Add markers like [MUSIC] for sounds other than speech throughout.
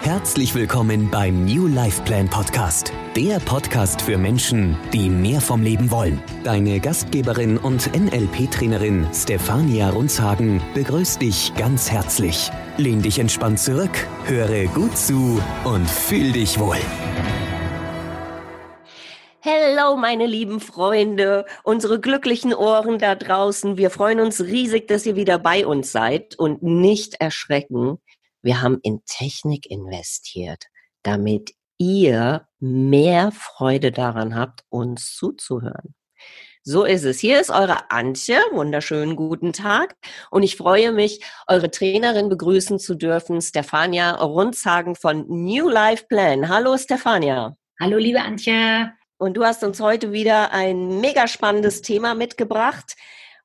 Herzlich willkommen beim New Life Plan Podcast, der Podcast für Menschen, die mehr vom Leben wollen. Deine Gastgeberin und NLP-Trainerin Stefania Runzhagen begrüßt dich ganz herzlich. Lehn dich entspannt zurück, höre gut zu und fühl dich wohl. Hello, meine lieben Freunde, unsere glücklichen Ohren da draußen. Wir freuen uns riesig, dass ihr wieder bei uns seid und nicht erschrecken. Wir haben in Technik investiert, damit ihr mehr Freude daran habt, uns zuzuhören. So ist es. Hier ist eure Antje. Wunderschönen guten Tag. Und ich freue mich, eure Trainerin begrüßen zu dürfen, Stefania Runzhagen von New Life Plan. Hallo, Stefania. Hallo, liebe Antje. Und du hast uns heute wieder ein mega spannendes Thema mitgebracht.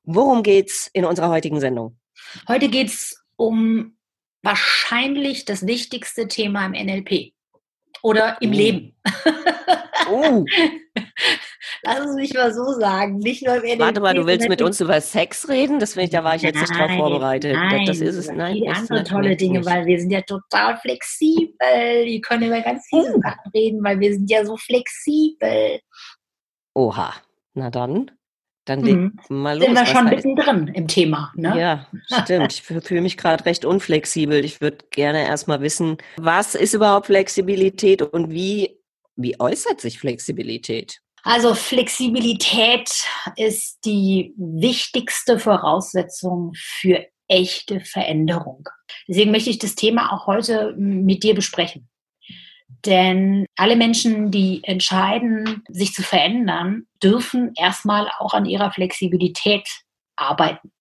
Worum geht's in unserer heutigen Sendung? Heute geht's um wahrscheinlich das wichtigste Thema im NLP oder im oh. Leben. Oh. [LAUGHS] Lass es mich mal so sagen. Nicht nur im NLP. Warte mal, du willst mit uns über Sex reden? Das finde ich, da war ich jetzt nicht drauf vorbereitet. Nein, das ist es. Nein, viele andere tolle Dinge, nicht. weil wir sind ja total flexibel. Wir können über ganz viele oh. Sachen reden, weil wir sind ja so flexibel. Oha. Na dann. Dann leg mhm. mal los. Sind wir schon mittendrin im Thema, ne? Ja, stimmt. Ich fühle mich gerade recht unflexibel. Ich würde gerne erstmal wissen, was ist überhaupt Flexibilität und wie, wie äußert sich Flexibilität? Also Flexibilität ist die wichtigste Voraussetzung für echte Veränderung. Deswegen möchte ich das Thema auch heute mit dir besprechen. Denn alle Menschen, die entscheiden, sich zu verändern, dürfen erstmal auch an ihrer Flexibilität arbeiten.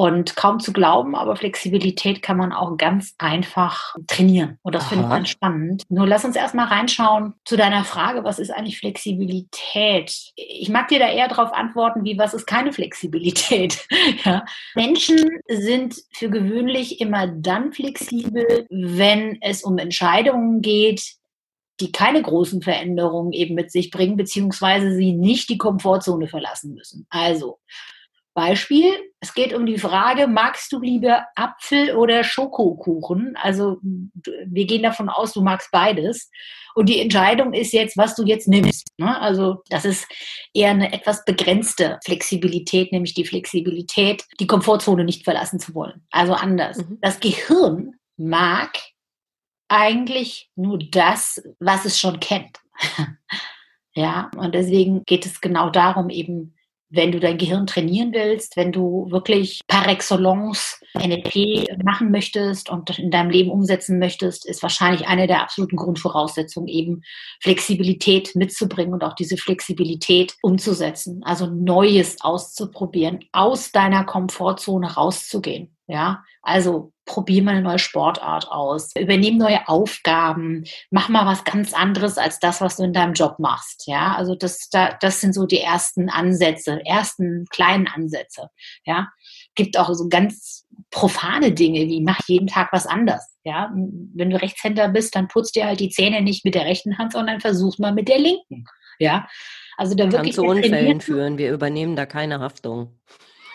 Und kaum zu glauben, aber Flexibilität kann man auch ganz einfach trainieren. Und das finde ich ganz spannend. Nur lass uns erstmal reinschauen zu deiner Frage, was ist eigentlich Flexibilität? Ich mag dir da eher darauf antworten, wie was ist keine Flexibilität? [LAUGHS] ja. Menschen sind für gewöhnlich immer dann flexibel, wenn es um Entscheidungen geht, die keine großen Veränderungen eben mit sich bringen, beziehungsweise sie nicht die Komfortzone verlassen müssen. Also, Beispiel, es geht um die Frage, magst du lieber Apfel oder Schokokuchen? Also wir gehen davon aus, du magst beides. Und die Entscheidung ist jetzt, was du jetzt nimmst. Ne? Also das ist eher eine etwas begrenzte Flexibilität, nämlich die Flexibilität, die Komfortzone nicht verlassen zu wollen. Also anders. Mhm. Das Gehirn mag eigentlich nur das, was es schon kennt. [LAUGHS] ja, und deswegen geht es genau darum, eben wenn du dein Gehirn trainieren willst, wenn du wirklich par excellence NLP machen möchtest und in deinem Leben umsetzen möchtest, ist wahrscheinlich eine der absoluten Grundvoraussetzungen eben Flexibilität mitzubringen und auch diese Flexibilität umzusetzen. Also Neues auszuprobieren, aus deiner Komfortzone rauszugehen. Ja, also probier mal eine neue Sportart aus, übernehm neue Aufgaben, mach mal was ganz anderes als das, was du in deinem Job machst. Ja, also das, das sind so die ersten Ansätze, ersten kleinen Ansätze. Ja, gibt auch so ganz profane Dinge wie mach jeden Tag was anders. Ja, wenn du Rechtshänder bist, dann putzt dir halt die Zähne nicht mit der rechten Hand, sondern versuch mal mit der linken. Ja, also da wirklich Kann zu Unfällen führen. Wir übernehmen da keine Haftung.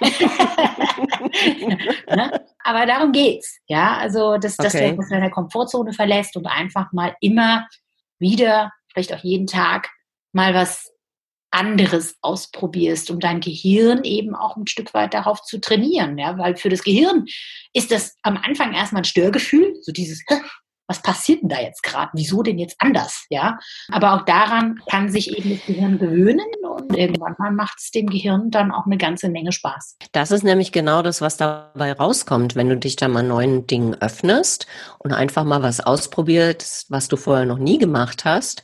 [LAUGHS] ne? Aber darum geht's. Ja, also, dass, okay. dass du aus deiner Komfortzone verlässt und einfach mal immer wieder, vielleicht auch jeden Tag, mal was anderes ausprobierst, um dein Gehirn eben auch ein Stück weit darauf zu trainieren. Ja, weil für das Gehirn ist das am Anfang erstmal ein Störgefühl, so dieses, was passiert denn da jetzt gerade? Wieso denn jetzt anders? Ja, aber auch daran kann sich eben das Gehirn gewöhnen und irgendwann mal macht es dem Gehirn dann auch eine ganze Menge Spaß. Das ist nämlich genau das, was dabei rauskommt, wenn du dich da mal neuen Dingen öffnest und einfach mal was ausprobierst, was du vorher noch nie gemacht hast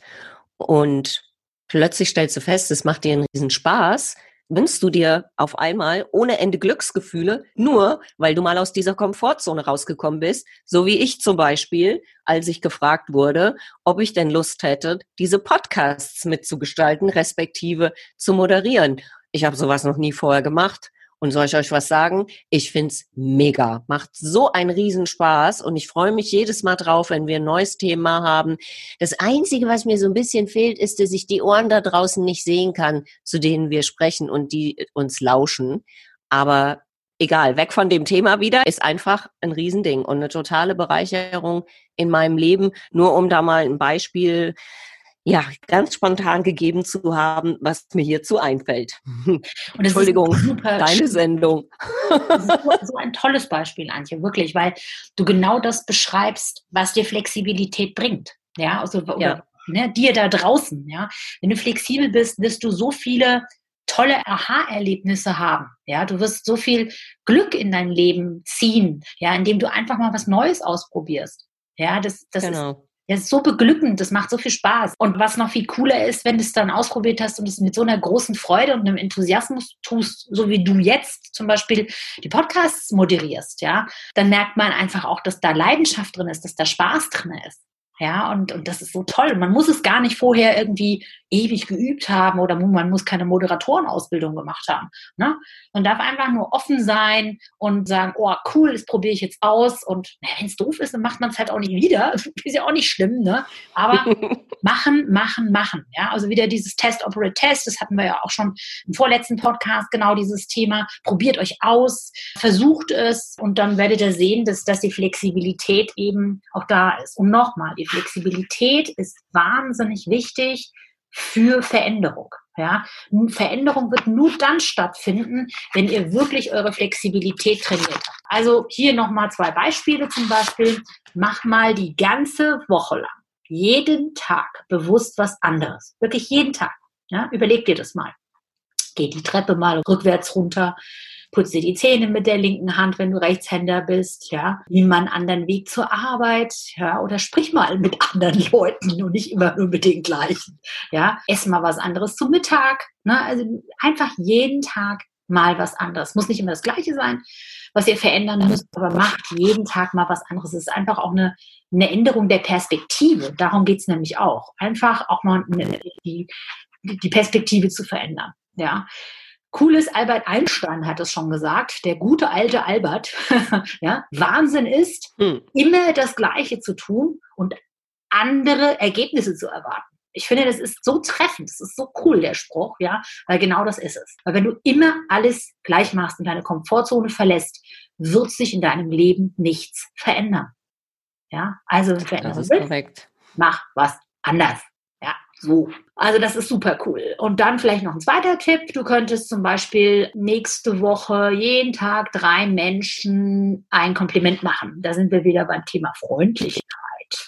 und plötzlich stellst du fest, es macht dir einen riesen Spaß, wünschst du dir auf einmal ohne Ende Glücksgefühle, nur weil du mal aus dieser Komfortzone rausgekommen bist, so wie ich zum Beispiel, als ich gefragt wurde, ob ich denn Lust hätte, diese Podcasts mitzugestalten, respektive zu moderieren. Ich habe sowas noch nie vorher gemacht Und soll ich euch was sagen? Ich find's mega. Macht so einen Riesenspaß und ich freue mich jedes Mal drauf, wenn wir ein neues Thema haben. Das Einzige, was mir so ein bisschen fehlt, ist, dass ich die Ohren da draußen nicht sehen kann, zu denen wir sprechen und die uns lauschen. Aber egal, weg von dem Thema wieder, ist einfach ein Riesending und eine totale Bereicherung in meinem Leben. Nur um da mal ein Beispiel ja, ganz spontan gegeben zu haben, was mir hierzu einfällt. [LAUGHS] Entschuldigung, deine Sendung. So, so, ein tolles Beispiel, Antje, wirklich, weil du genau das beschreibst, was dir Flexibilität bringt. Ja, also ja. Ne, dir da draußen, ja. Wenn du flexibel bist, wirst du so viele tolle Aha-Erlebnisse haben. Ja, du wirst so viel Glück in dein Leben ziehen, ja, indem du einfach mal was Neues ausprobierst. Ja, das, das genau. ist ja, ist so beglückend, das macht so viel Spaß. Und was noch viel cooler ist, wenn du es dann ausprobiert hast und es mit so einer großen Freude und einem Enthusiasmus tust, so wie du jetzt zum Beispiel die Podcasts moderierst, ja, dann merkt man einfach auch, dass da Leidenschaft drin ist, dass da Spaß drin ist. Ja, und, und das ist so toll. Man muss es gar nicht vorher irgendwie ewig geübt haben oder man muss keine Moderatorenausbildung gemacht haben. Ne? Man darf einfach nur offen sein und sagen, oh cool, das probiere ich jetzt aus. Und wenn es doof ist, dann macht man es halt auch nicht wieder. [LAUGHS] ist ja auch nicht schlimm, ne? Aber [LAUGHS] machen, machen, machen. Ja, also wieder dieses Test, Operate Test, das hatten wir ja auch schon im vorletzten Podcast, genau dieses Thema. Probiert euch aus, versucht es und dann werdet ihr sehen, dass, dass die Flexibilität eben auch da ist. Und nochmal, die Flexibilität ist wahnsinnig wichtig für Veränderung. Ja, Veränderung wird nur dann stattfinden, wenn ihr wirklich eure Flexibilität trainiert habt. Also hier nochmal zwei Beispiele zum Beispiel. Mach mal die ganze Woche lang, jeden Tag bewusst was anderes. Wirklich jeden Tag. Ja, überleg dir das mal. Geh die Treppe mal rückwärts runter putz dir die Zähne mit der linken Hand, wenn du Rechtshänder bist, ja, nimm mal einen anderen Weg zur Arbeit, ja, oder sprich mal mit anderen [LAUGHS] Leuten und nicht immer nur mit den gleichen, ja, ess mal was anderes zum Mittag, ne, also einfach jeden Tag mal was anderes. Muss nicht immer das Gleiche sein, was ihr verändern müsst, aber macht jeden Tag mal was anderes. Es ist einfach auch eine, eine Änderung der Perspektive. Darum geht's nämlich auch. Einfach auch mal eine, die, die Perspektive zu verändern. Ja, Cooles Albert Einstein hat es schon gesagt, der gute alte Albert, [LAUGHS] ja, Wahnsinn ist, hm. immer das Gleiche zu tun und andere Ergebnisse zu erwarten. Ich finde, das ist so treffend, das ist so cool, der Spruch, ja, weil genau das ist es. Weil wenn du immer alles gleich machst und deine Komfortzone verlässt, wird sich in deinem Leben nichts verändern. Ja, also, wenn das ist willst, korrekt. mach was anders. So. Also das ist super cool. Und dann vielleicht noch ein zweiter Tipp. Du könntest zum Beispiel nächste Woche jeden Tag drei Menschen ein Kompliment machen. Da sind wir wieder beim Thema Freundlichkeit.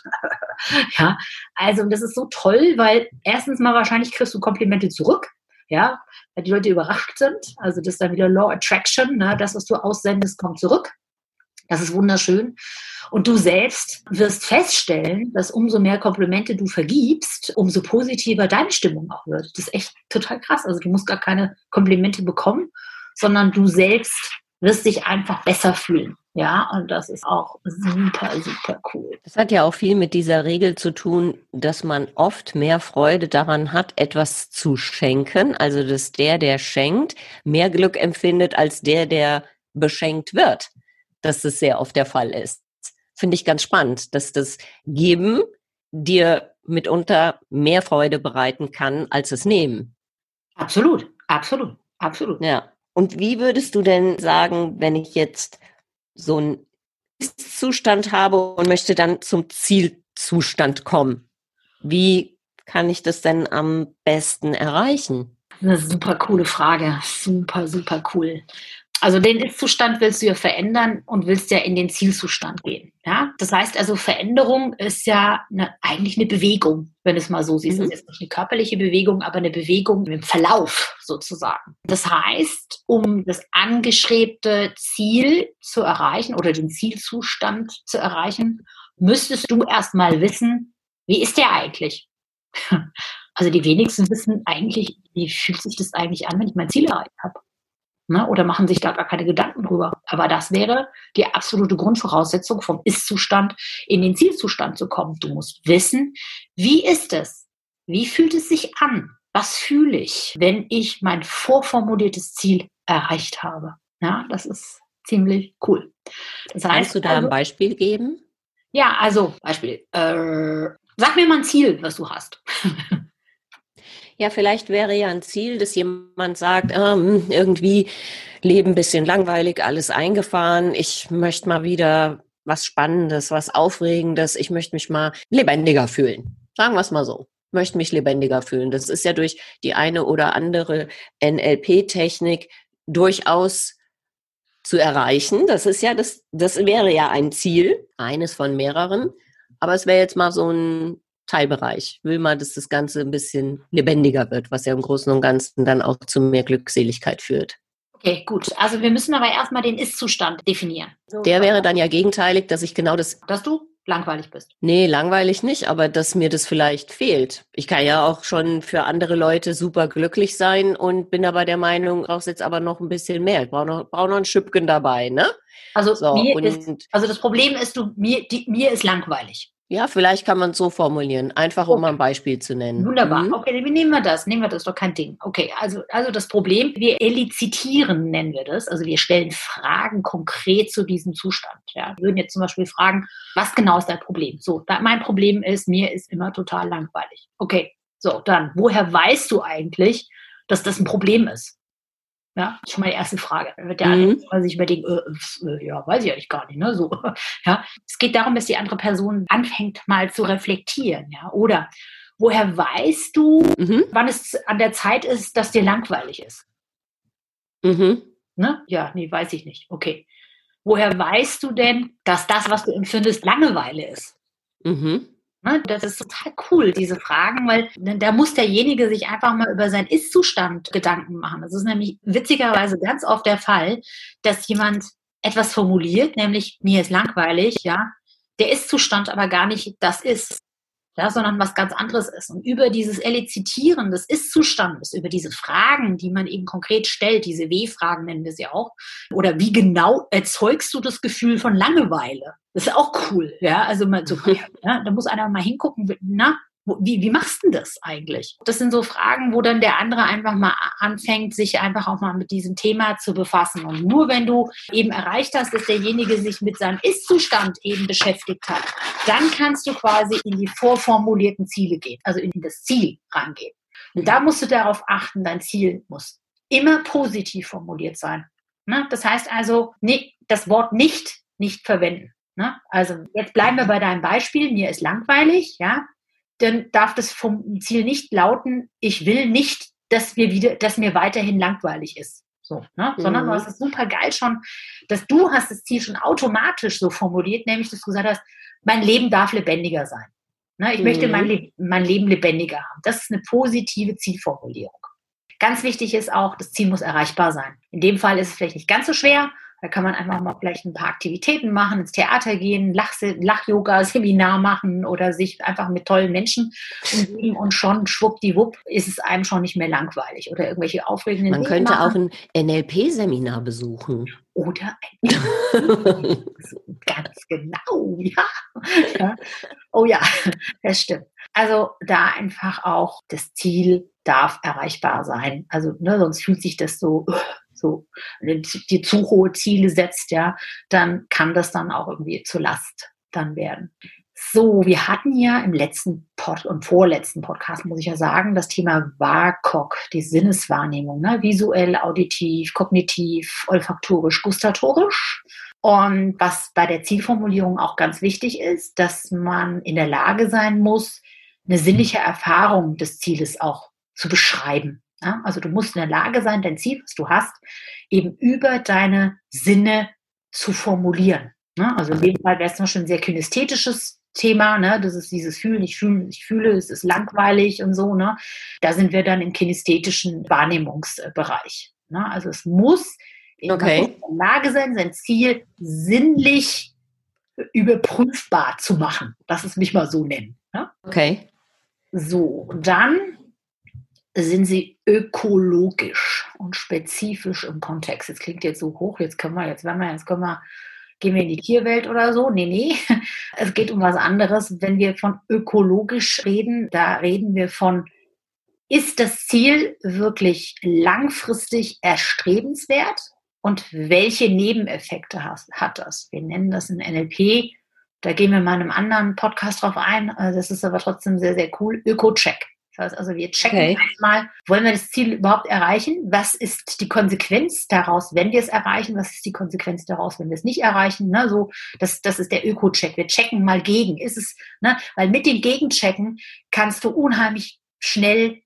[LAUGHS] ja, also das ist so toll, weil erstens mal wahrscheinlich kriegst du Komplimente zurück. Ja, weil die Leute überrascht sind. Also das ist dann wieder Law Attraction. Ne? Das, was du aussendest, kommt zurück. Das ist wunderschön. Und du selbst wirst feststellen, dass umso mehr Komplimente du vergibst, umso positiver deine Stimmung auch wird. Das ist echt total krass. Also du musst gar keine Komplimente bekommen, sondern du selbst wirst dich einfach besser fühlen. Ja, und das ist auch super, super cool. Das hat ja auch viel mit dieser Regel zu tun, dass man oft mehr Freude daran hat, etwas zu schenken. Also, dass der, der schenkt, mehr Glück empfindet als der, der beschenkt wird dass das sehr oft der Fall ist. Finde ich ganz spannend, dass das Geben dir mitunter mehr Freude bereiten kann als das Nehmen. Absolut, absolut, absolut. Ja. Und wie würdest du denn sagen, wenn ich jetzt so einen Zustand habe und möchte dann zum Zielzustand kommen? Wie kann ich das denn am besten erreichen? Eine super coole Frage. Super, super cool. Also den Ist-Zustand willst du ja verändern und willst ja in den Zielzustand gehen. Ja? Das heißt also, Veränderung ist ja eine, eigentlich eine Bewegung, wenn du es mal so siehst. Mhm. Das ist jetzt nicht eine körperliche Bewegung, aber eine Bewegung im Verlauf sozusagen. Das heißt, um das angestrebte Ziel zu erreichen oder den Zielzustand zu erreichen, müsstest du erstmal wissen, wie ist der eigentlich? [LAUGHS] Also die wenigsten wissen eigentlich, wie fühlt sich das eigentlich an, wenn ich mein Ziel erreicht habe ne? oder machen sich da gar keine Gedanken drüber. Aber das wäre die absolute Grundvoraussetzung, vom Ist-Zustand in den Zielzustand zu kommen. Du musst wissen, wie ist es? Wie fühlt es sich an? Was fühle ich, wenn ich mein vorformuliertes Ziel erreicht habe? Ja, das ist ziemlich cool. Das heißt, Kannst du da also, ein Beispiel geben? Ja, also Beispiel. Äh, sag mir mal ein Ziel, was du hast. Ja, vielleicht wäre ja ein Ziel, dass jemand sagt, ähm, irgendwie Leben ein bisschen langweilig, alles eingefahren. Ich möchte mal wieder was Spannendes, was Aufregendes. Ich möchte mich mal lebendiger fühlen. Sagen wir es mal so. Möchte mich lebendiger fühlen. Das ist ja durch die eine oder andere NLP-Technik durchaus zu erreichen. Das ist ja das, das wäre ja ein Ziel, eines von mehreren. Aber es wäre jetzt mal so ein Teilbereich. Will mal, dass das Ganze ein bisschen lebendiger wird, was ja im Großen und Ganzen dann auch zu mehr Glückseligkeit führt. Okay, gut. Also wir müssen aber erstmal den Ist-Zustand definieren. Der wäre dann ja gegenteilig, dass ich genau das. Dass du langweilig bist. Nee, langweilig nicht, aber dass mir das vielleicht fehlt. Ich kann ja auch schon für andere Leute super glücklich sein und bin aber der Meinung, brauchst jetzt aber noch ein bisschen mehr. Ich brauche noch, brauch noch ein Schüppchen dabei, ne? Also, so, mir ist, also das Problem ist, du, mir, die, mir ist langweilig. Ja, vielleicht kann man es so formulieren, einfach um ein Beispiel zu nennen. Wunderbar. Mhm. Okay, nehmen wir das. Nehmen wir das, doch kein Ding. Okay, also, also das Problem, wir elizitieren, nennen wir das. Also wir stellen Fragen konkret zu diesem Zustand. Ja, wir würden jetzt zum Beispiel fragen, was genau ist dein Problem? So, mein Problem ist, mir ist immer total langweilig. Okay, so, dann, woher weißt du eigentlich, dass das ein Problem ist? Ja, schon mal die erste Frage. Dann wird der mhm. andere sich überlegen, äh, äh, ja, weiß ich eigentlich gar nicht, ne? So, [LAUGHS] ja. Es geht darum, dass die andere Person anfängt mal zu reflektieren, ja. Oder woher weißt du, mhm. wann es an der Zeit ist, dass dir langweilig ist? Mhm. Ne? Ja, nee, weiß ich nicht. Okay. Woher weißt du denn, dass das, was du empfindest, Langeweile ist? Mhm. Ne, das ist total cool, diese Fragen, weil da muss derjenige sich einfach mal über seinen Ist-Zustand Gedanken machen. Das ist nämlich witzigerweise ganz oft der Fall, dass jemand etwas formuliert, nämlich mir ist langweilig, ja, der Ist-Zustand aber gar nicht das ist ja, sondern was ganz anderes ist. Und über dieses Elizitieren des Ist-Zustandes, über diese Fragen, die man eben konkret stellt, diese W-Fragen nennen wir sie auch, oder wie genau erzeugst du das Gefühl von Langeweile? Das ist auch cool, ja, also mal so, [LAUGHS] ja, da muss einer mal hingucken, na, wie, wie machst du denn das eigentlich? Das sind so Fragen, wo dann der andere einfach mal anfängt, sich einfach auch mal mit diesem Thema zu befassen. Und nur wenn du eben erreicht hast, dass derjenige sich mit seinem Ist-Zustand eben beschäftigt hat, dann kannst du quasi in die vorformulierten Ziele gehen, also in das Ziel rangehen. Und da musst du darauf achten, dein Ziel muss immer positiv formuliert sein. Ne? Das heißt also, nee, das Wort nicht nicht verwenden. Ne? Also jetzt bleiben wir bei deinem Beispiel. Mir ist langweilig, ja dann darf das vom Ziel nicht lauten, ich will nicht, dass wir wieder, dass mir weiterhin langweilig ist. So, ne? Mhm. Sondern du hast es super geil schon, dass du hast das Ziel schon automatisch so formuliert, nämlich dass du gesagt hast, mein Leben darf lebendiger sein. Ne? Ich mhm. möchte mein, Le mein Leben lebendiger haben. Das ist eine positive Zielformulierung. Ganz wichtig ist auch, das Ziel muss erreichbar sein. In dem Fall ist es vielleicht nicht ganz so schwer, da kann man einfach mal vielleicht ein paar Aktivitäten machen, ins Theater gehen, Lach-Yoga-Seminar machen oder sich einfach mit tollen Menschen umgeben und schon schwuppdiwupp ist es einem schon nicht mehr langweilig oder irgendwelche aufregenden Man Dinge könnte machen. auch ein NLP-Seminar besuchen. Oder ein [LAUGHS] [LAUGHS] Ganz genau, ja. ja. Oh ja, das stimmt. Also da einfach auch das Ziel darf erreichbar sein. Also ne, sonst fühlt sich das so [LAUGHS] so die zu hohe Ziele setzt, ja, dann kann das dann auch irgendwie zur Last dann werden. So, wir hatten ja im letzten Pod und vorletzten Podcast, muss ich ja sagen, das Thema WAKOK, die Sinneswahrnehmung, ne? visuell, auditiv, kognitiv, olfaktorisch, gustatorisch. Und was bei der Zielformulierung auch ganz wichtig ist, dass man in der Lage sein muss, eine sinnliche Erfahrung des Zieles auch zu beschreiben. Ja, also du musst in der Lage sein, dein Ziel, was du hast, eben über deine Sinne zu formulieren. Ne? Also in dem Fall wäre es zum Beispiel ein sehr kinästhetisches Thema, ne? das ist dieses Fühlen, ich fühle, ich fühle, es ist langweilig und so. Ne? Da sind wir dann im kinästhetischen Wahrnehmungsbereich. Ne? Also es muss okay. in der Lage sein, sein Ziel sinnlich überprüfbar zu machen. Lass es mich mal so nennen. Ne? Okay. So, dann sind sie ökologisch und spezifisch im Kontext. Jetzt klingt jetzt so hoch, jetzt können wir, jetzt werden wir, jetzt können wir, gehen wir in die Tierwelt oder so. Nee, nee. [LAUGHS] Es geht um was anderes. Wenn wir von ökologisch reden, da reden wir von, ist das Ziel wirklich langfristig erstrebenswert? und welche Nebeneffekte hat, hat das? Wir nennen das in NLP, da gehen wir mal in einem anderen Podcast drauf ein, äh, das ist aber trotzdem sehr, sehr cool, Öko-Check. Das heißt also, wir checken okay. erstmal, wollen wir das Ziel überhaupt erreichen? Was ist die Konsequenz daraus, wenn wir es erreichen? Was ist die Konsequenz daraus, wenn wir es nicht erreichen? Ne, so, das, das ist der Öko-Check. Wir checken mal gegen. Ist es, ne, weil mit dem Gegenchecken kannst du unheimlich schnell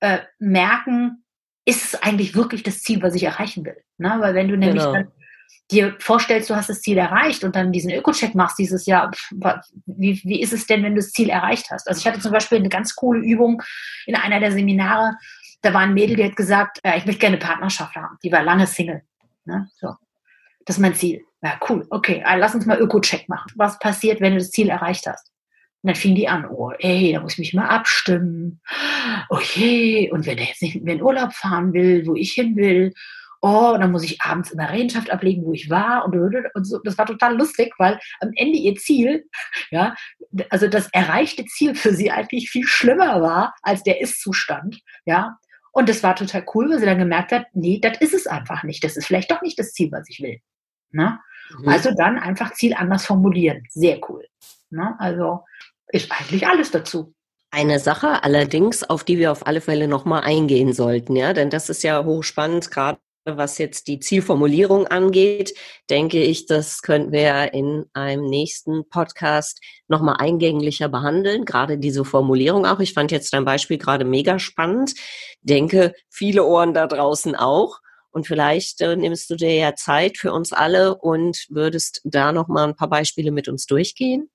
äh, merken, ist es eigentlich wirklich das Ziel, was ich erreichen will? Ne? Weil wenn du nämlich genau. dann dir vorstellst, du hast das Ziel erreicht und dann diesen Öko-Check machst dieses Jahr, wie, wie ist es denn, wenn du das Ziel erreicht hast? Also ich hatte zum Beispiel eine ganz coole Übung in einer der Seminare, da war ein Mädel, die hat gesagt, ja, ich möchte gerne eine Partnerschaft haben. Die war lange Single. Ne? So. Das ist mein Ziel. Ja, cool. Okay, also lass uns mal Öko-Check machen. Was passiert, wenn du das Ziel erreicht hast? Und dann fing die an, oh, ey, da muss ich mich mal abstimmen. Okay, und wenn er jetzt nicht mehr in Urlaub fahren will, wo ich hin will, oh, dann muss ich abends immer Rechenschaft ablegen, wo ich war und, und so. Das war total lustig, weil am Ende ihr Ziel, [LAUGHS] ja, also das erreichte Ziel für sie eigentlich viel schlimmer war als der Ist-Zustand, ja. Und das war total cool, weil sie dann gemerkt hat, nee, das ist es einfach nicht. Das ist vielleicht doch nicht das Ziel, was ich will. Ne? Mhm. Also dann einfach Ziel anders formulieren. Sehr cool. Ne? Also ist eigentlich alles dazu. Eine Sache allerdings, auf die wir auf alle Fälle nochmal eingehen sollten, ja, denn das ist ja hochspannend, gerade was jetzt die Zielformulierung angeht, denke ich, das könnten wir in einem nächsten Podcast nochmal eingänglicher behandeln. Gerade diese Formulierung auch. Ich fand jetzt dein Beispiel gerade mega spannend. Denke, viele Ohren da draußen auch. Und vielleicht äh, nimmst du dir ja Zeit für uns alle und würdest da nochmal ein paar Beispiele mit uns durchgehen.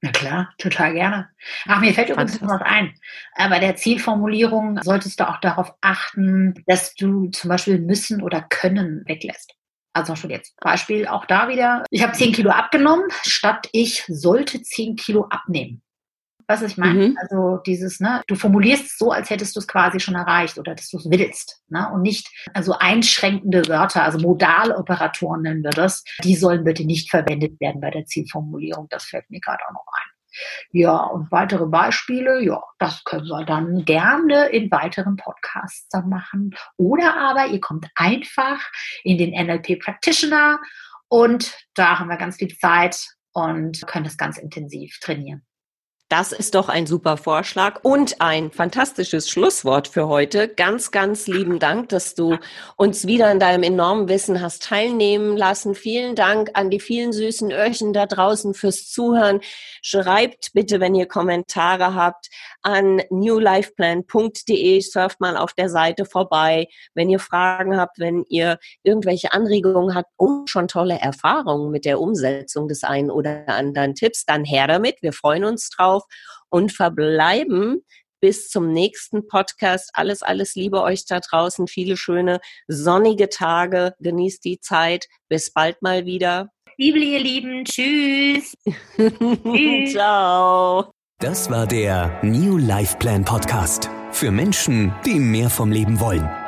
Na klar, total gerne. Ach, mir fällt übrigens noch was ein. Äh, bei der Zielformulierung solltest du auch darauf achten, dass du zum Beispiel müssen oder können weglässt. Also schon jetzt Beispiel auch da wieder. Ich habe 10 Kilo abgenommen, statt ich sollte 10 Kilo abnehmen. Was ich meine? Mhm. Also dieses, ne, du formulierst es so, als hättest du es quasi schon erreicht oder dass du es willst, ne? Und nicht also einschränkende Wörter, also Modaloperatoren nennen wir das, die sollen bitte nicht verwendet werden bei der Zielformulierung. Das fällt mir gerade auch noch ein. Ja, und weitere Beispiele, ja, das können wir dann gerne in weiteren Podcasts dann machen. Oder aber ihr kommt einfach in den NLP Practitioner und da haben wir ganz viel Zeit und können das ganz intensiv trainieren. Das ist doch ein super Vorschlag und ein fantastisches Schlusswort für heute. Ganz, ganz lieben Dank, dass du uns wieder in deinem enormen Wissen hast teilnehmen lassen. Vielen Dank an die vielen süßen Öhrchen da draußen fürs Zuhören. Schreibt bitte, wenn ihr Kommentare habt, an newlifeplan.de. Surft mal auf der Seite vorbei. Wenn ihr Fragen habt, wenn ihr irgendwelche Anregungen habt und schon tolle Erfahrungen mit der Umsetzung des einen oder anderen Tipps, dann her damit. Wir freuen uns drauf drauf und verbleiben bis zum nächsten Podcast. Alles, alles Liebe euch da draußen. Viele schöne sonnige Tage. Genießt die Zeit. Bis bald mal wieder. Liebe, ihr Lieben. Tschüss. [LAUGHS] Tschüss. Ciao. Das war der New Life Plan Podcast. Für Menschen, die mehr vom Leben wollen.